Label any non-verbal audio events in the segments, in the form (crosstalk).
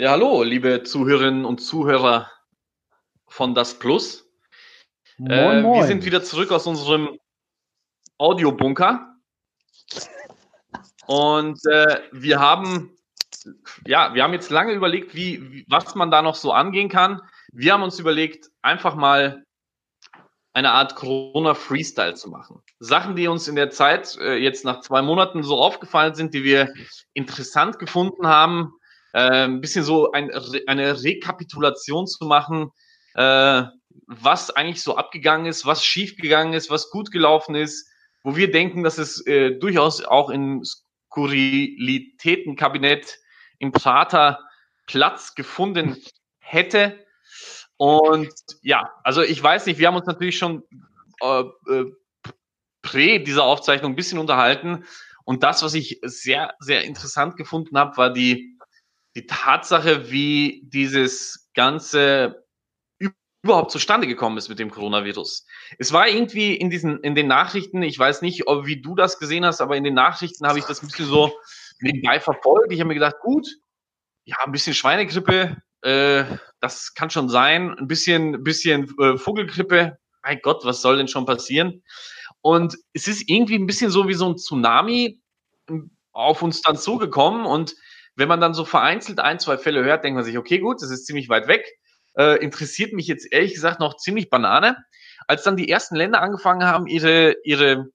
Ja, hallo, liebe Zuhörerinnen und Zuhörer von Das Plus. Moin, äh, moin. Wir sind wieder zurück aus unserem Audiobunker. Und äh, wir haben, ja, wir haben jetzt lange überlegt, wie, wie, was man da noch so angehen kann. Wir haben uns überlegt, einfach mal eine Art Corona-Freestyle zu machen. Sachen, die uns in der Zeit äh, jetzt nach zwei Monaten so aufgefallen sind, die wir interessant gefunden haben, ein bisschen so ein, eine Rekapitulation zu machen, äh, was eigentlich so abgegangen ist, was schiefgegangen ist, was gut gelaufen ist, wo wir denken, dass es äh, durchaus auch im Skurrilitätenkabinett im Prater Platz gefunden hätte. Und ja, also ich weiß nicht, wir haben uns natürlich schon äh, äh, prä dieser Aufzeichnung ein bisschen unterhalten. Und das, was ich sehr, sehr interessant gefunden habe, war die die Tatsache, wie dieses ganze überhaupt zustande gekommen ist mit dem Coronavirus. Es war irgendwie in diesen, in den Nachrichten, ich weiß nicht, ob, wie du das gesehen hast, aber in den Nachrichten habe ich das ein bisschen so nebenbei verfolgt. Ich habe mir gedacht, gut, ja, ein bisschen Schweinegrippe, äh, das kann schon sein, ein bisschen, bisschen äh, Vogelgrippe, mein Gott, was soll denn schon passieren? Und es ist irgendwie ein bisschen so wie so ein Tsunami ähm, auf uns dann zugekommen und wenn man dann so vereinzelt ein, zwei Fälle hört, denkt man sich, okay, gut, das ist ziemlich weit weg. Äh, interessiert mich jetzt ehrlich gesagt noch ziemlich Banane. Als dann die ersten Länder angefangen haben, ihre, ihre,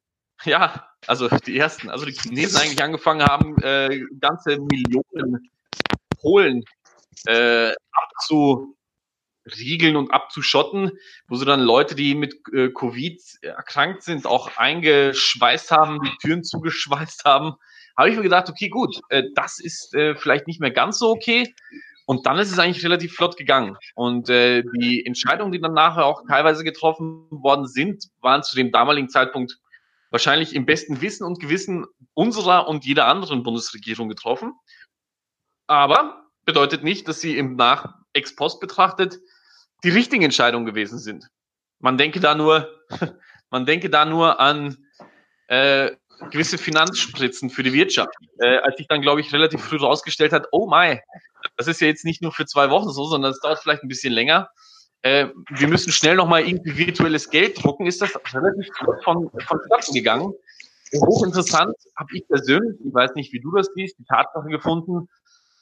ja, also die ersten, also die Chinesen eigentlich angefangen haben, äh, ganze Millionen Polen äh, abzuriegeln und abzuschotten, wo sie dann Leute, die mit äh, Covid erkrankt sind, auch eingeschweißt haben, die Türen zugeschweißt haben habe ich mir gedacht, okay, gut, äh, das ist äh, vielleicht nicht mehr ganz so okay. Und dann ist es eigentlich relativ flott gegangen. Und äh, die Entscheidungen, die dann nachher auch teilweise getroffen worden sind, waren zu dem damaligen Zeitpunkt wahrscheinlich im besten Wissen und Gewissen unserer und jeder anderen Bundesregierung getroffen. Aber bedeutet nicht, dass sie im Nach ex post betrachtet die richtigen Entscheidungen gewesen sind. Man denke da nur, (laughs) man denke da nur an äh, gewisse Finanzspritzen für die Wirtschaft. Äh, als sich dann, glaube ich, relativ früh rausgestellt hat, oh my, das ist ja jetzt nicht nur für zwei Wochen so, sondern es dauert vielleicht ein bisschen länger. Äh, wir müssen schnell nochmal irgendwie virtuelles Geld drucken, ist das relativ flott von, vonstatten gegangen. Hochinteressant habe ich persönlich, ich weiß nicht, wie du das siehst, die Tatsache gefunden,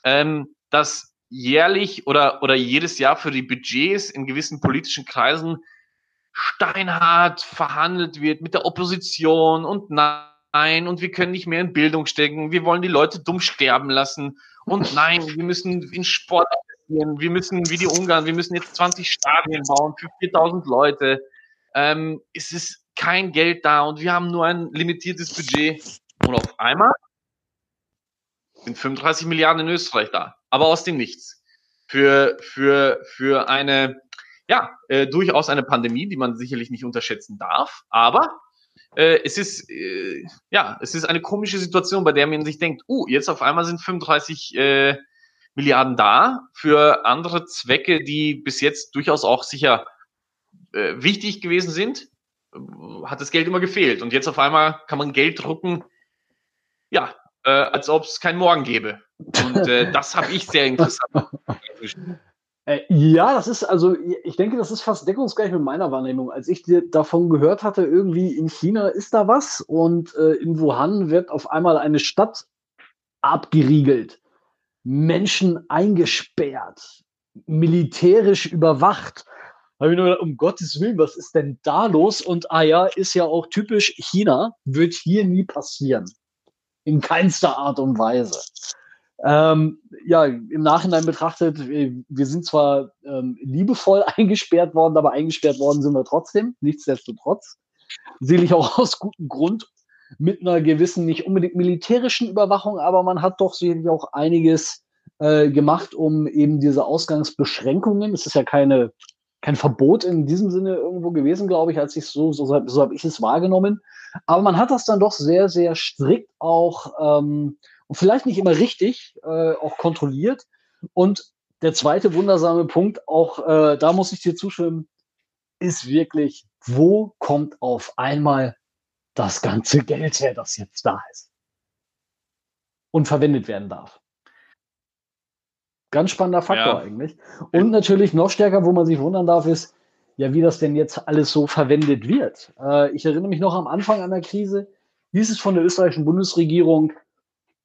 ähm, dass jährlich oder, oder jedes Jahr für die Budgets in gewissen politischen Kreisen steinhart verhandelt wird mit der Opposition und nach nein, und wir können nicht mehr in Bildung stecken, wir wollen die Leute dumm sterben lassen und (laughs) nein, wir müssen in Sport investieren, wir müssen, wie die Ungarn, wir müssen jetzt 20 Stadien bauen für 4000 Leute. Ähm, es ist kein Geld da und wir haben nur ein limitiertes Budget. Und auf einmal sind 35 Milliarden in Österreich da, aber aus dem Nichts. Für, für, für eine, ja, äh, durchaus eine Pandemie, die man sicherlich nicht unterschätzen darf, aber äh, es ist, äh, ja, es ist eine komische Situation, bei der man sich denkt, uh, jetzt auf einmal sind 35 äh, Milliarden da für andere Zwecke, die bis jetzt durchaus auch sicher äh, wichtig gewesen sind, hat das Geld immer gefehlt. Und jetzt auf einmal kann man Geld drucken, ja, äh, als ob es keinen Morgen gäbe. Und äh, das habe ich sehr interessant. (laughs) Äh, ja, das ist also, ich denke, das ist fast deckungsgleich mit meiner Wahrnehmung. Als ich davon gehört hatte, irgendwie in China ist da was und äh, in Wuhan wird auf einmal eine Stadt abgeriegelt, Menschen eingesperrt, militärisch überwacht. Habe ich nur gedacht, um Gottes Willen, was ist denn da los? Und ah ja, ist ja auch typisch China, wird hier nie passieren. In keinster Art und Weise. Ähm, ja, im Nachhinein betrachtet, wir sind zwar ähm, liebevoll (laughs) eingesperrt worden, aber eingesperrt worden sind wir trotzdem, nichtsdestotrotz. Sicherlich auch (laughs) aus gutem Grund mit einer gewissen, nicht unbedingt militärischen Überwachung, aber man hat doch sicherlich auch einiges äh, gemacht, um eben diese Ausgangsbeschränkungen, es ist ja keine, kein Verbot in diesem Sinne irgendwo gewesen, glaube ich, als ich so, so, so habe ich es wahrgenommen. Aber man hat das dann doch sehr, sehr strikt auch ähm, und vielleicht nicht immer richtig äh, auch kontrolliert. Und der zweite wundersame Punkt, auch äh, da muss ich dir zustimmen, ist wirklich, wo kommt auf einmal das ganze Geld her, das jetzt da ist und verwendet werden darf? Ganz spannender Faktor ja. eigentlich. Und natürlich noch stärker, wo man sich wundern darf, ist, ja, wie das denn jetzt alles so verwendet wird. Äh, ich erinnere mich noch am Anfang einer Krise, hieß es von der österreichischen Bundesregierung,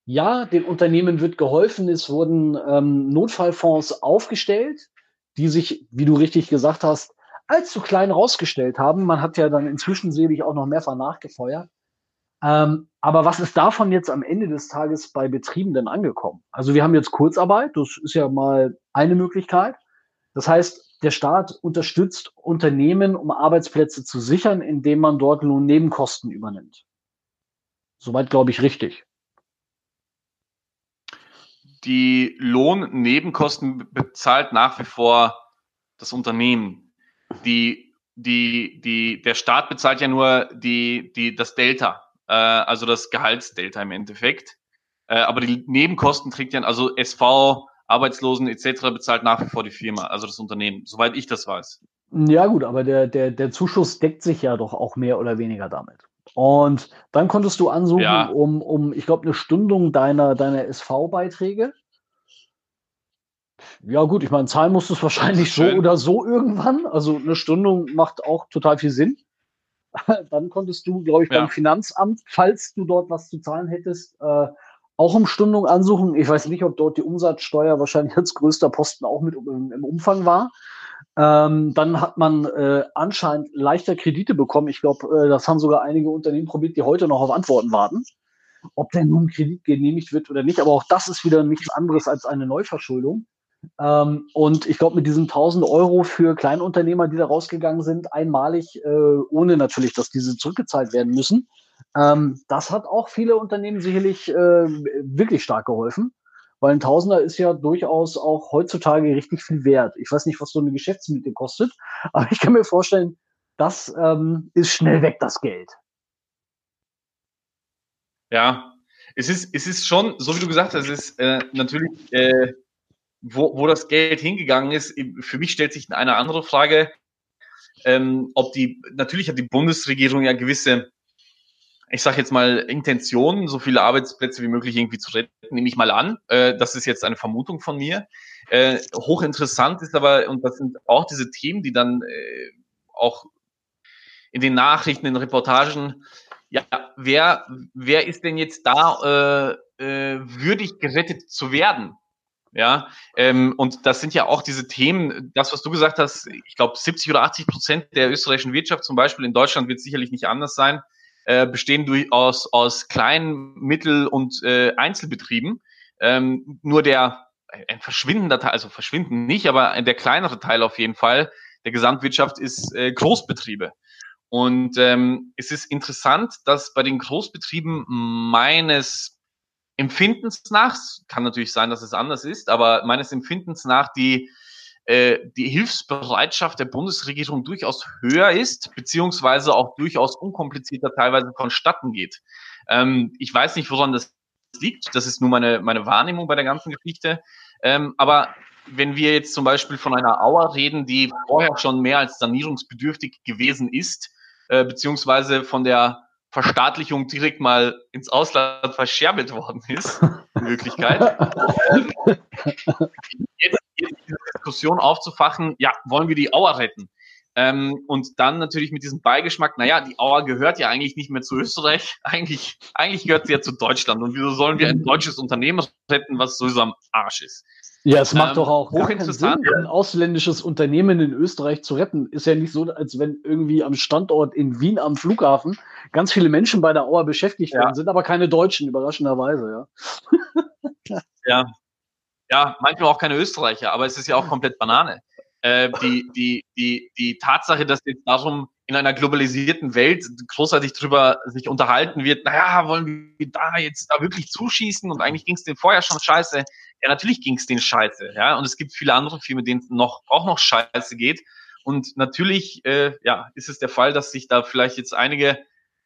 ja, den Unternehmen wird geholfen, es wurden ähm, Notfallfonds aufgestellt, die sich, wie du richtig gesagt hast, allzu klein rausgestellt haben. Man hat ja dann inzwischen selig auch noch mehrfach nachgefeuert. Ähm, aber was ist davon jetzt am Ende des Tages bei Betrieben denn angekommen? Also wir haben jetzt Kurzarbeit, das ist ja mal eine Möglichkeit. Das heißt, der Staat unterstützt Unternehmen, um Arbeitsplätze zu sichern, indem man dort Lohnnebenkosten übernimmt. Soweit glaube ich richtig. Die Lohnnebenkosten bezahlt nach wie vor das Unternehmen. Die, die, die, der Staat bezahlt ja nur die, die, das Delta äh, also das Gehaltsdelta im Endeffekt. Äh, aber die Nebenkosten trägt ja, also SV, Arbeitslosen etc. bezahlt nach wie vor die Firma, also das Unternehmen, soweit ich das weiß. Ja gut, aber der, der, der Zuschuss deckt sich ja doch auch mehr oder weniger damit. Und dann konntest du ansuchen ja. um, um, ich glaube, eine Stundung deiner, deiner SV-Beiträge. Ja gut, ich meine, zahlen musst du es wahrscheinlich so oder so irgendwann. Also eine Stundung macht auch total viel Sinn. (laughs) dann konntest du, glaube ich, beim Finanzamt, falls du dort was zu zahlen hättest, äh, auch um Stundung ansuchen. Ich weiß nicht, ob dort die Umsatzsteuer wahrscheinlich als größter Posten auch mit im, im Umfang war. Ähm, dann hat man äh, anscheinend leichter Kredite bekommen. Ich glaube, äh, das haben sogar einige Unternehmen probiert, die heute noch auf Antworten warten. Ob denn nun Kredit genehmigt wird oder nicht, aber auch das ist wieder nichts anderes als eine Neuverschuldung. Ähm, und ich glaube, mit diesen 1000 Euro für Kleinunternehmer, die da rausgegangen sind, einmalig, äh, ohne natürlich, dass diese zurückgezahlt werden müssen, ähm, das hat auch viele Unternehmen sicherlich äh, wirklich stark geholfen. Weil ein Tausender ist ja durchaus auch heutzutage richtig viel wert. Ich weiß nicht, was so eine Geschäftsmiete kostet, (laughs) aber ich kann mir vorstellen, das ähm, ist schnell weg, das Geld. Ja, es ist, es ist schon, so wie du gesagt hast, es ist äh, natürlich äh, wo, wo das Geld hingegangen ist, für mich stellt sich eine andere Frage, ähm, ob die, natürlich hat die Bundesregierung ja gewisse, ich sage jetzt mal, Intentionen, so viele Arbeitsplätze wie möglich irgendwie zu retten, nehme ich mal an. Äh, das ist jetzt eine Vermutung von mir. Äh, hochinteressant ist aber, und das sind auch diese Themen, die dann äh, auch in den Nachrichten, in den Reportagen, ja, wer, wer ist denn jetzt da äh, äh, würdig gerettet zu werden? Ja, ähm, und das sind ja auch diese Themen, das, was du gesagt hast, ich glaube, 70 oder 80 Prozent der österreichischen Wirtschaft, zum Beispiel in Deutschland wird sicherlich nicht anders sein, äh, bestehen durchaus aus kleinen, Mittel- und äh, Einzelbetrieben. Ähm, nur der, ein verschwindender Teil, also verschwinden nicht, aber der kleinere Teil auf jeden Fall der Gesamtwirtschaft ist äh, Großbetriebe. Und ähm, es ist interessant, dass bei den Großbetrieben meines Empfindens nach, kann natürlich sein, dass es anders ist, aber meines Empfindens nach die, äh, die Hilfsbereitschaft der Bundesregierung durchaus höher ist, beziehungsweise auch durchaus unkomplizierter teilweise vonstatten geht. Ähm, ich weiß nicht, woran das liegt. Das ist nur meine, meine Wahrnehmung bei der ganzen Geschichte. Ähm, aber wenn wir jetzt zum Beispiel von einer Auer reden, die vorher schon mehr als sanierungsbedürftig gewesen ist, äh, beziehungsweise von der Verstaatlichung direkt mal ins Ausland verscherbelt worden ist, in Wirklichkeit. (laughs) (laughs) jetzt, Diskussion aufzufachen, ja, wollen wir die Auer retten? Ähm, und dann natürlich mit diesem Beigeschmack, naja, die Auer gehört ja eigentlich nicht mehr zu Österreich, (laughs) eigentlich, eigentlich gehört sie ja zu Deutschland. Und wieso sollen wir ein deutsches Unternehmen retten, was sowieso am Arsch ist? Ja, es macht ähm, doch auch hochinteressant, Sinn, ein ausländisches Unternehmen in Österreich zu retten. Ist ja nicht so, als wenn irgendwie am Standort in Wien am Flughafen ganz viele Menschen bei der Auer beschäftigt ja. werden, sind aber keine Deutschen, überraschenderweise, ja. ja. Ja, manchmal auch keine Österreicher, aber es ist ja auch komplett Banane. Äh, die, die, die, die Tatsache, dass jetzt darum in einer globalisierten Welt großartig drüber sich unterhalten wird, naja, wollen wir da jetzt da wirklich zuschießen und eigentlich ging es denen vorher schon scheiße. Ja, natürlich ging es denen scheiße, ja. Und es gibt viele andere Filme, denen es noch, auch noch scheiße geht. Und natürlich, äh, ja, ist es der Fall, dass sich da vielleicht jetzt einige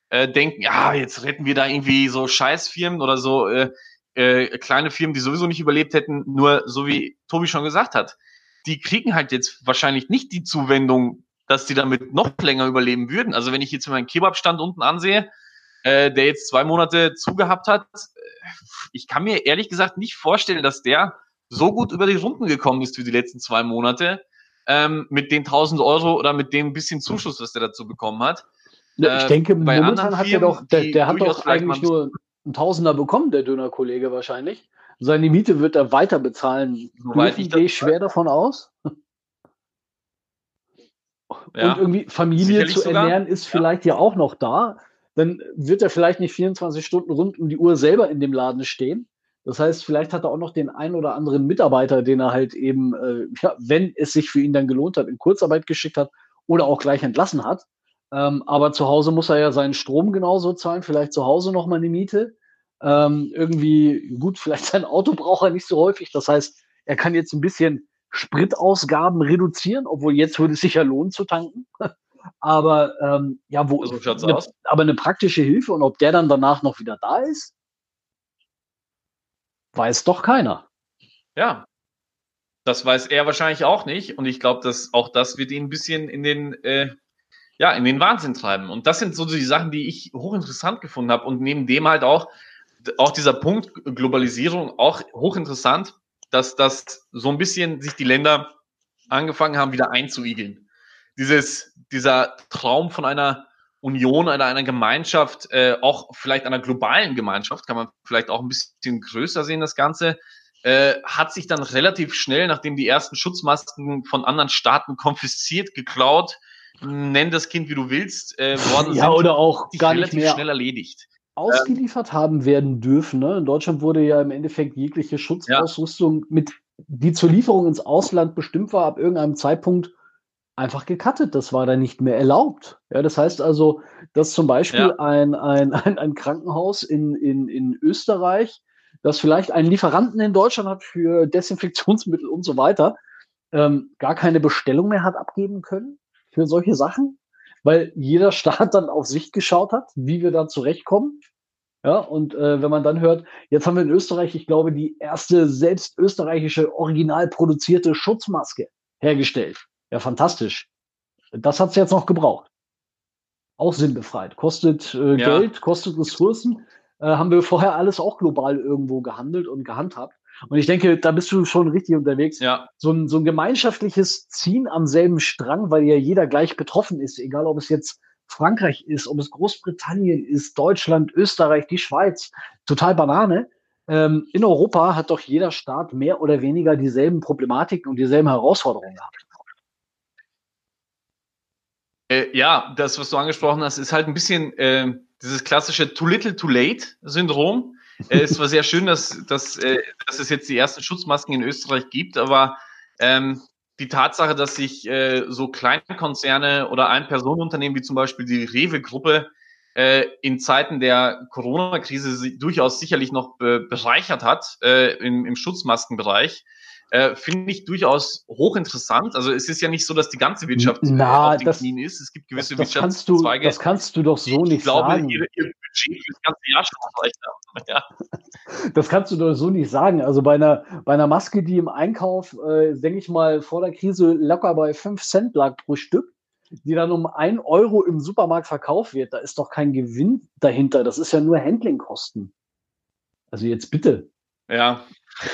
äh, denken, ja, jetzt retten wir da irgendwie so Scheißfirmen oder so äh, äh, kleine Firmen, die sowieso nicht überlebt hätten. Nur so wie Tobi schon gesagt hat, die kriegen halt jetzt wahrscheinlich nicht die Zuwendung, dass die damit noch länger überleben würden. Also wenn ich jetzt meinen Kebabstand unten ansehe, äh, der jetzt zwei Monate zugehabt hat, äh, ich kann mir ehrlich gesagt nicht vorstellen, dass der so gut über die Runden gekommen ist für die letzten zwei Monate, ähm, mit den 1000 Euro oder mit dem bisschen Zuschuss, was der dazu bekommen hat. Ich äh, denke, bei momentan hat er doch, der, der hat doch eigentlich nur einen Tausender bekommen, der Dönerkollege wahrscheinlich. Seine Miete wird er weiter bezahlen. Soweit ich gehe schwer davon aus. Ja, und irgendwie Familie zu ernähren sogar. ist vielleicht ja. ja auch noch da. Dann wird er vielleicht nicht 24 Stunden rund um die Uhr selber in dem Laden stehen. Das heißt, vielleicht hat er auch noch den einen oder anderen Mitarbeiter, den er halt eben, äh, ja, wenn es sich für ihn dann gelohnt hat, in Kurzarbeit geschickt hat oder auch gleich entlassen hat. Ähm, aber zu Hause muss er ja seinen Strom genauso zahlen, vielleicht zu Hause noch mal eine Miete. Ähm, irgendwie, gut, (laughs) vielleicht sein Auto braucht er nicht so häufig. Das heißt, er kann jetzt ein bisschen Spritausgaben reduzieren, obwohl jetzt würde es sich ja lohnen zu tanken. (laughs) aber ähm, ja, wo so eine, aber eine praktische Hilfe und ob der dann danach noch wieder da ist, weiß doch keiner. Ja, das weiß er wahrscheinlich auch nicht. Und ich glaube, dass auch das wird ihn ein bisschen in den, äh, ja, in den Wahnsinn treiben. Und das sind so die Sachen, die ich hochinteressant gefunden habe. Und neben dem halt auch, auch dieser Punkt Globalisierung auch hochinteressant, dass das so ein bisschen sich die Länder angefangen haben, wieder einzuigeln. Dieses, dieser Traum von einer Union, einer, einer Gemeinschaft, äh, auch vielleicht einer globalen Gemeinschaft, kann man vielleicht auch ein bisschen größer sehen, das Ganze, äh, hat sich dann relativ schnell, nachdem die ersten Schutzmasken von anderen Staaten (laughs) konfisziert, geklaut, nenn das Kind wie du willst, äh, worden (laughs) ja, sind, oder auch gar nicht mehr schnell erledigt ausgeliefert haben werden dürfen. Ne? In Deutschland wurde ja im Endeffekt jegliche Schutzausrüstung, ja. mit, die zur Lieferung ins Ausland bestimmt war, ab irgendeinem Zeitpunkt einfach gecuttet. Das war dann nicht mehr erlaubt. Ja, das heißt also, dass zum Beispiel ja. ein, ein, ein, ein, Krankenhaus in, in, in Österreich, das vielleicht einen Lieferanten in Deutschland hat für Desinfektionsmittel und so weiter, ähm, gar keine Bestellung mehr hat abgeben können für solche Sachen, weil jeder Staat (laughs) dann auf sich geschaut hat, wie wir da zurechtkommen. Ja, und äh, wenn man dann hört, jetzt haben wir in Österreich, ich glaube, die erste selbst österreichische original produzierte Schutzmaske hergestellt. Ja, fantastisch. Das hat es jetzt noch gebraucht. Auch sinnbefreit. Kostet äh, ja. Geld, kostet Ressourcen. Äh, haben wir vorher alles auch global irgendwo gehandelt und gehandhabt. Und ich denke, da bist du schon richtig unterwegs. Ja. So, ein, so ein gemeinschaftliches Ziehen am selben Strang, weil ja jeder gleich betroffen ist, egal ob es jetzt Frankreich ist, ob es Großbritannien ist, Deutschland, Österreich, die Schweiz, total Banane. Ähm, in Europa hat doch jeder Staat mehr oder weniger dieselben Problematiken und dieselben Herausforderungen gehabt. Äh, ja, das, was du angesprochen hast, ist halt ein bisschen äh, dieses klassische Too Little Too Late Syndrom. Äh, es war sehr schön, dass, dass, äh, dass es jetzt die ersten Schutzmasken in Österreich gibt, aber ähm, die Tatsache, dass sich äh, so Kleinkonzerne oder Ein-Personen-Unternehmen wie zum Beispiel die Rewe-Gruppe äh, in Zeiten der Corona-Krise durchaus sicherlich noch be bereichert hat äh, im, im Schutzmaskenbereich, äh, finde ich durchaus hochinteressant. Also es ist ja nicht so, dass die ganze Wirtschaft Na, auf den das, Knien ist. Es gibt gewisse das, das Wirtschaftszweige. das kannst du doch so nicht ich glaube, sagen. Ihr, ihr Budget für das ganze Jahr schon. (laughs) Ja. (laughs) Das kannst du doch so nicht sagen. Also bei einer, bei einer Maske, die im Einkauf, äh, denke ich mal, vor der Krise locker bei 5 Cent lag pro Stück, die dann um 1 Euro im Supermarkt verkauft wird, da ist doch kein Gewinn dahinter. Das ist ja nur Handlingkosten. Also jetzt bitte. Ja,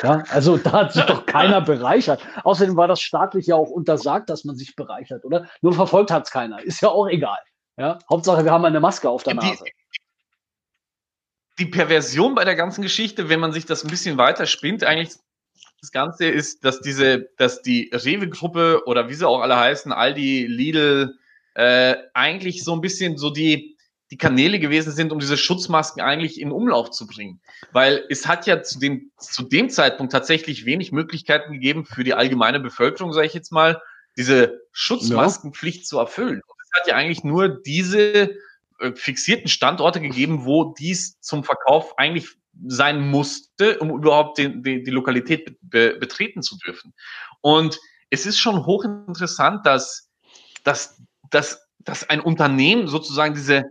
ja, also da hat sich doch keiner bereichert. Außerdem war das staatlich ja auch untersagt, dass man sich bereichert, oder? Nur verfolgt hat es keiner. Ist ja auch egal. Ja, Hauptsache, wir haben eine Maske auf der Nase. Die, die Perversion bei der ganzen Geschichte, wenn man sich das ein bisschen weiter spinnt, eigentlich das Ganze ist, dass diese, dass die Rewe-Gruppe oder wie sie auch alle heißen, Aldi, Lidl, äh, eigentlich so ein bisschen so die, die Kanäle gewesen sind, um diese Schutzmasken eigentlich in Umlauf zu bringen. Weil es hat ja zu dem, zu dem Zeitpunkt tatsächlich wenig Möglichkeiten gegeben für die allgemeine Bevölkerung, sage ich jetzt mal, diese Schutzmaskenpflicht ja. zu erfüllen. Und es hat ja eigentlich nur diese äh, fixierten Standorte gegeben, wo dies zum Verkauf eigentlich sein musste, um überhaupt den, die, die Lokalität be, betreten zu dürfen. Und es ist schon hochinteressant, dass, dass, dass, dass ein Unternehmen sozusagen diese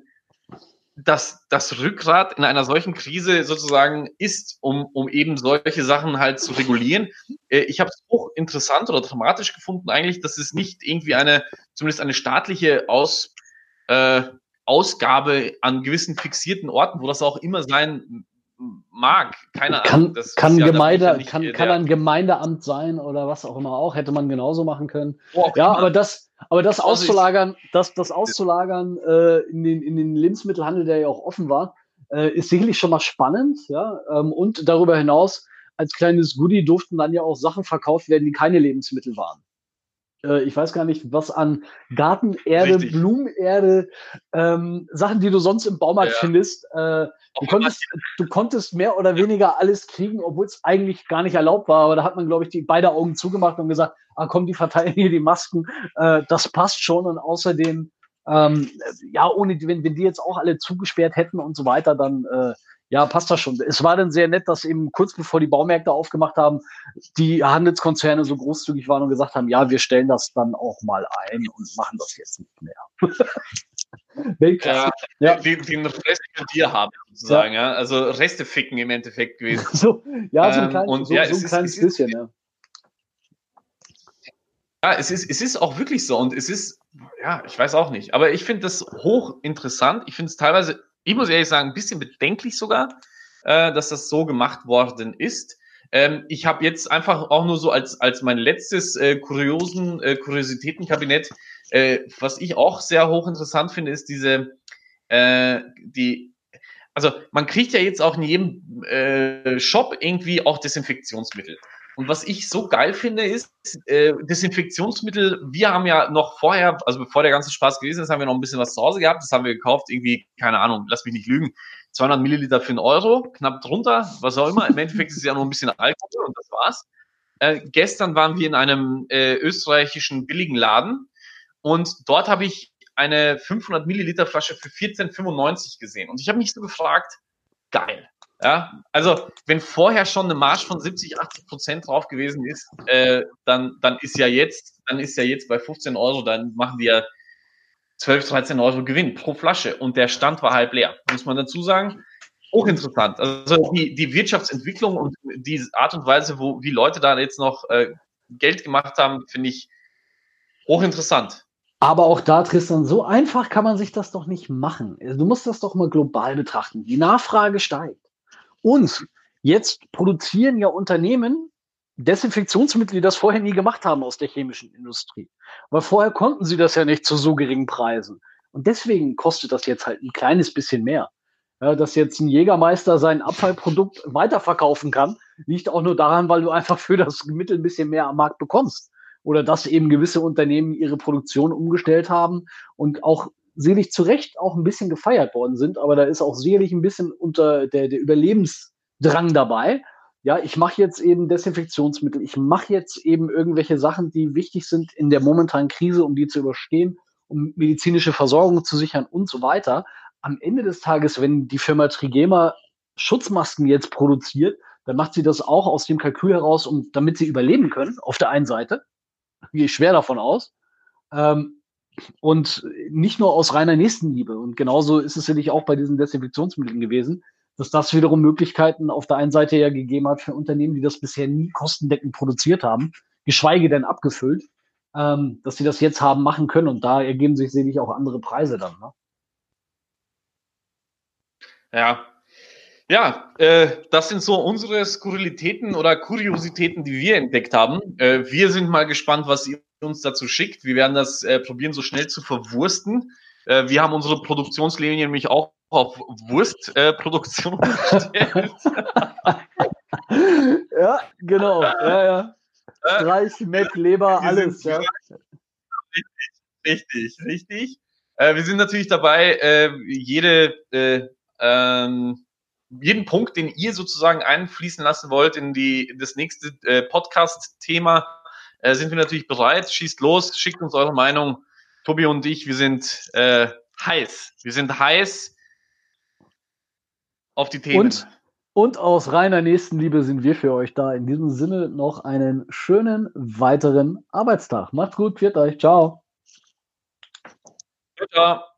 dass das Rückgrat in einer solchen Krise sozusagen ist, um, um eben solche Sachen halt zu regulieren. Äh, ich habe es auch interessant oder dramatisch gefunden eigentlich, dass es nicht irgendwie eine, zumindest eine staatliche Aus, äh, Ausgabe an gewissen fixierten Orten, wo das auch immer sein mag. Keine kann, Ahnung. Das kann, ja, Gemeinde, nicht, kann, äh, kann ein Gemeindeamt sein oder was auch immer auch. Hätte man genauso machen können. Oh, ja, aber das, aber das auszulagern, das, das auszulagern äh, in, den, in den Lebensmittelhandel, der ja auch offen war, äh, ist sicherlich schon mal spannend. Ja? Ähm, und darüber hinaus, als kleines Goodie durften dann ja auch Sachen verkauft werden, die keine Lebensmittel waren äh, ich weiß gar nicht, was an Gartenerde, Richtig. Blumenerde, ähm, Sachen, die du sonst im Baumarkt ja. findest. Äh, du, konntest, du konntest mehr oder weniger alles kriegen, obwohl es eigentlich gar nicht erlaubt war. Aber da hat man, glaube ich, die beide Augen zugemacht und gesagt, ah komm, die verteilen hier die Masken. Äh, das passt schon. Und außerdem, ähm, ja, ohne wenn, wenn die jetzt auch alle zugesperrt hätten und so weiter, dann äh, ja, passt das schon. Es war dann sehr nett, dass eben kurz bevor die Baumärkte aufgemacht haben, die Handelskonzerne so großzügig waren und gesagt haben, ja, wir stellen das dann auch mal ein und machen das jetzt nicht mehr. (laughs) ja, ja. Den, den Rest könnt ihr haben, sozusagen, ja. ja. Also Reste ficken im Endeffekt gewesen. (laughs) so, ja, so ein, klein, ähm, und, so, ja, so ein kleines ist, bisschen, ja. Ja, es ist, es ist auch wirklich so und es ist, ja, ich weiß auch nicht, aber ich finde das hochinteressant. Ich finde es teilweise ich muss ehrlich sagen, ein bisschen bedenklich sogar, äh, dass das so gemacht worden ist. Ähm, ich habe jetzt einfach auch nur so als, als mein letztes äh, kuriosen äh, Kuriositätenkabinett, äh, was ich auch sehr hochinteressant finde, ist diese, äh, die, also man kriegt ja jetzt auch in jedem äh, Shop irgendwie auch Desinfektionsmittel. Und was ich so geil finde, ist äh, Desinfektionsmittel. Wir haben ja noch vorher, also bevor der ganze Spaß gewesen ist, haben wir noch ein bisschen was zu Hause gehabt. Das haben wir gekauft, irgendwie, keine Ahnung, lass mich nicht lügen, 200 Milliliter für einen Euro, knapp drunter, was auch immer. Im Endeffekt ist es ja nur ein bisschen Alkohol und das war's. Äh, gestern waren wir in einem äh, österreichischen billigen Laden und dort habe ich eine 500 Milliliter Flasche für 14,95 gesehen. Und ich habe mich so gefragt, geil. Ja, also wenn vorher schon eine Marge von 70, 80 Prozent drauf gewesen ist, äh, dann, dann ist ja jetzt, dann ist ja jetzt bei 15 Euro, dann machen die ja 12, 13 Euro Gewinn pro Flasche und der Stand war halb leer, muss man dazu sagen. Hochinteressant. Also die, die Wirtschaftsentwicklung und die Art und Weise, wo wie Leute da jetzt noch äh, Geld gemacht haben, finde ich hochinteressant. Aber auch da, Tristan, so einfach kann man sich das doch nicht machen. Du musst das doch mal global betrachten. Die Nachfrage steigt. Und jetzt produzieren ja Unternehmen Desinfektionsmittel, die das vorher nie gemacht haben aus der chemischen Industrie. Weil vorher konnten sie das ja nicht zu so geringen Preisen. Und deswegen kostet das jetzt halt ein kleines bisschen mehr. Ja, dass jetzt ein Jägermeister sein Abfallprodukt weiterverkaufen kann, liegt auch nur daran, weil du einfach für das Mittel ein bisschen mehr am Markt bekommst. Oder dass eben gewisse Unternehmen ihre Produktion umgestellt haben und auch sicherlich zu Recht auch ein bisschen gefeiert worden sind, aber da ist auch sicherlich ein bisschen unter der, der Überlebensdrang dabei. Ja, ich mache jetzt eben Desinfektionsmittel, ich mache jetzt eben irgendwelche Sachen, die wichtig sind in der momentanen Krise, um die zu überstehen, um medizinische Versorgung zu sichern und so weiter. Am Ende des Tages, wenn die Firma Trigema Schutzmasken jetzt produziert, dann macht sie das auch aus dem Kalkül heraus, um, damit sie überleben können, auf der einen Seite. Gehe ich schwer davon aus. Ähm, und nicht nur aus reiner Nächstenliebe. Und genauso ist es natürlich auch bei diesen Desinfektionsmitteln gewesen, dass das wiederum Möglichkeiten auf der einen Seite ja gegeben hat für Unternehmen, die das bisher nie kostendeckend produziert haben, geschweige denn abgefüllt, ähm, dass sie das jetzt haben machen können. Und da ergeben sich sicherlich auch andere Preise dann. Ne? Ja, ja, äh, das sind so unsere Skurrilitäten oder Kuriositäten, die wir entdeckt haben. Äh, wir sind mal gespannt, was ihr uns dazu schickt. Wir werden das äh, probieren, so schnell zu verwursten. Äh, wir haben unsere Produktionslinie nämlich auch auf Wurstproduktion äh, (laughs) gestellt. ja, genau. Ja, ja. Reich, Meck, Leber, alles. Ja. Richtig, richtig, richtig. Äh, wir sind natürlich dabei, äh, jede äh, ähm, jeden Punkt, den ihr sozusagen einfließen lassen wollt in die in das nächste äh, Podcast-Thema, äh, sind wir natürlich bereit. Schießt los, schickt uns eure Meinung. Tobi und ich, wir sind äh, heiß. Wir sind heiß auf die Themen. Und, und aus reiner Nächstenliebe sind wir für euch da. In diesem Sinne noch einen schönen weiteren Arbeitstag. Macht's gut, pfiat euch. Ciao. Ciao.